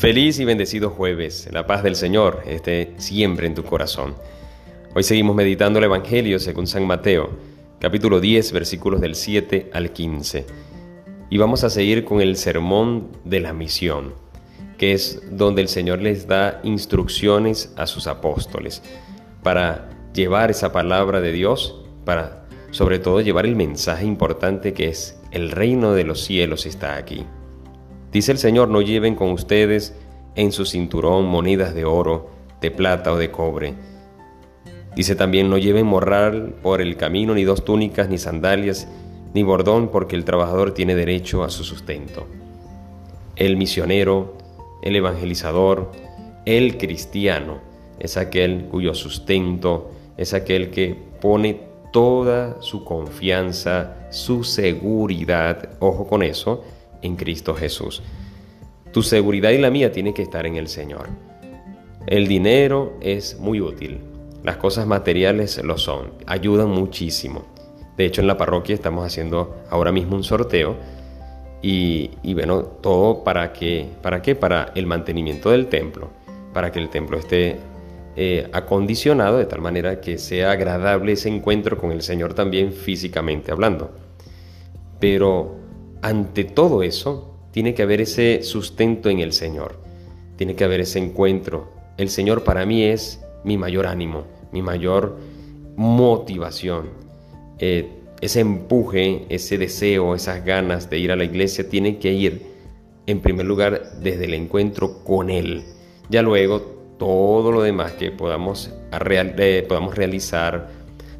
Feliz y bendecido jueves. La paz del Señor esté siempre en tu corazón. Hoy seguimos meditando el Evangelio según San Mateo, capítulo 10, versículos del 7 al 15. Y vamos a seguir con el sermón de la misión, que es donde el Señor les da instrucciones a sus apóstoles para llevar esa palabra de Dios, para sobre todo llevar el mensaje importante que es el reino de los cielos está aquí. Dice el Señor, no lleven con ustedes en su cinturón monedas de oro, de plata o de cobre. Dice también, no lleven morral por el camino, ni dos túnicas, ni sandalias, ni bordón, porque el trabajador tiene derecho a su sustento. El misionero, el evangelizador, el cristiano, es aquel cuyo sustento es aquel que pone toda su confianza, su seguridad, ojo con eso, en Cristo Jesús. Tu seguridad y la mía tiene que estar en el Señor. El dinero es muy útil, las cosas materiales lo son, ayudan muchísimo. De hecho, en la parroquia estamos haciendo ahora mismo un sorteo y, bueno, todo para qué, para qué, para el mantenimiento del templo, para que el templo esté eh, acondicionado de tal manera que sea agradable ese encuentro con el Señor también físicamente hablando. Pero ante todo eso, tiene que haber ese sustento en el Señor, tiene que haber ese encuentro. El Señor para mí es mi mayor ánimo, mi mayor motivación. Eh, ese empuje, ese deseo, esas ganas de ir a la iglesia tienen que ir en primer lugar desde el encuentro con Él. Ya luego todo lo demás que podamos, eh, podamos realizar,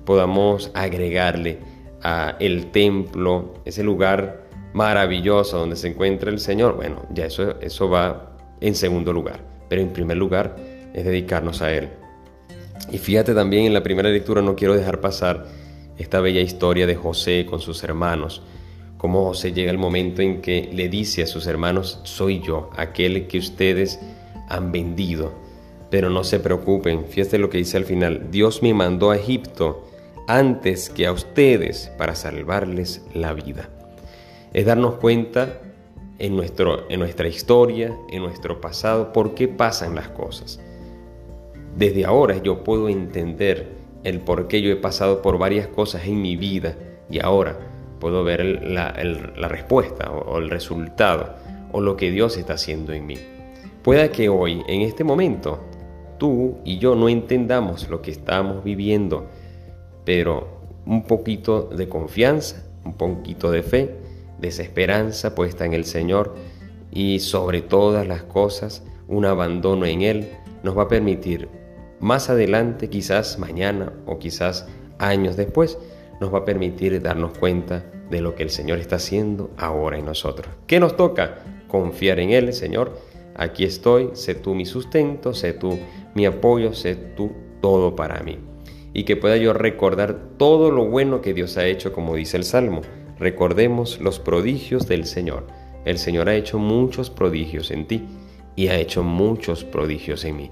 podamos agregarle a el templo, ese lugar maravilloso donde se encuentra el Señor, bueno, ya eso, eso va en segundo lugar, pero en primer lugar es dedicarnos a Él. Y fíjate también en la primera lectura, no quiero dejar pasar esta bella historia de José con sus hermanos, cómo José llega el momento en que le dice a sus hermanos, soy yo, aquel que ustedes han vendido pero no se preocupen, fíjate lo que dice al final, Dios me mandó a Egipto antes que a ustedes para salvarles la vida. Es darnos cuenta en, nuestro, en nuestra historia, en nuestro pasado, por qué pasan las cosas. Desde ahora yo puedo entender el por qué yo he pasado por varias cosas en mi vida y ahora puedo ver la, la respuesta o el resultado o lo que Dios está haciendo en mí. Pueda que hoy, en este momento, tú y yo no entendamos lo que estamos viviendo, pero un poquito de confianza, un poquito de fe, desesperanza puesta en el Señor y sobre todas las cosas un abandono en Él nos va a permitir más adelante, quizás mañana o quizás años después, nos va a permitir darnos cuenta de lo que el Señor está haciendo ahora en nosotros. ¿Qué nos toca? Confiar en Él, Señor. Aquí estoy, sé tú mi sustento, sé tú mi apoyo, sé tú todo para mí. Y que pueda yo recordar todo lo bueno que Dios ha hecho, como dice el Salmo. Recordemos los prodigios del Señor. El Señor ha hecho muchos prodigios en ti y ha hecho muchos prodigios en mí.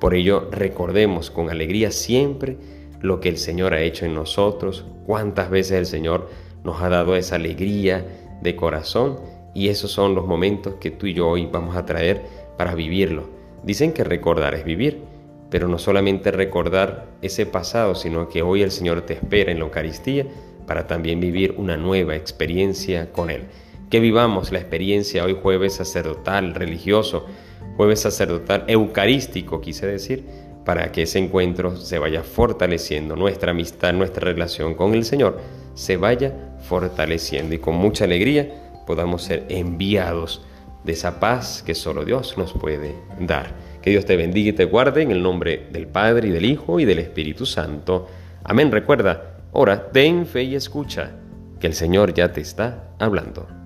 Por ello, recordemos con alegría siempre lo que el Señor ha hecho en nosotros, cuántas veces el Señor nos ha dado esa alegría de corazón y esos son los momentos que tú y yo hoy vamos a traer para vivirlo Dicen que recordar es vivir, pero no solamente recordar ese pasado, sino que hoy el Señor te espera en la Eucaristía para también vivir una nueva experiencia con Él. Que vivamos la experiencia hoy jueves sacerdotal, religioso, jueves sacerdotal eucarístico, quise decir, para que ese encuentro se vaya fortaleciendo, nuestra amistad, nuestra relación con el Señor se vaya fortaleciendo y con mucha alegría podamos ser enviados de esa paz que solo Dios nos puede dar. Que Dios te bendiga y te guarde en el nombre del Padre y del Hijo y del Espíritu Santo. Amén. Recuerda, ora, ten fe y escucha, que el Señor ya te está hablando.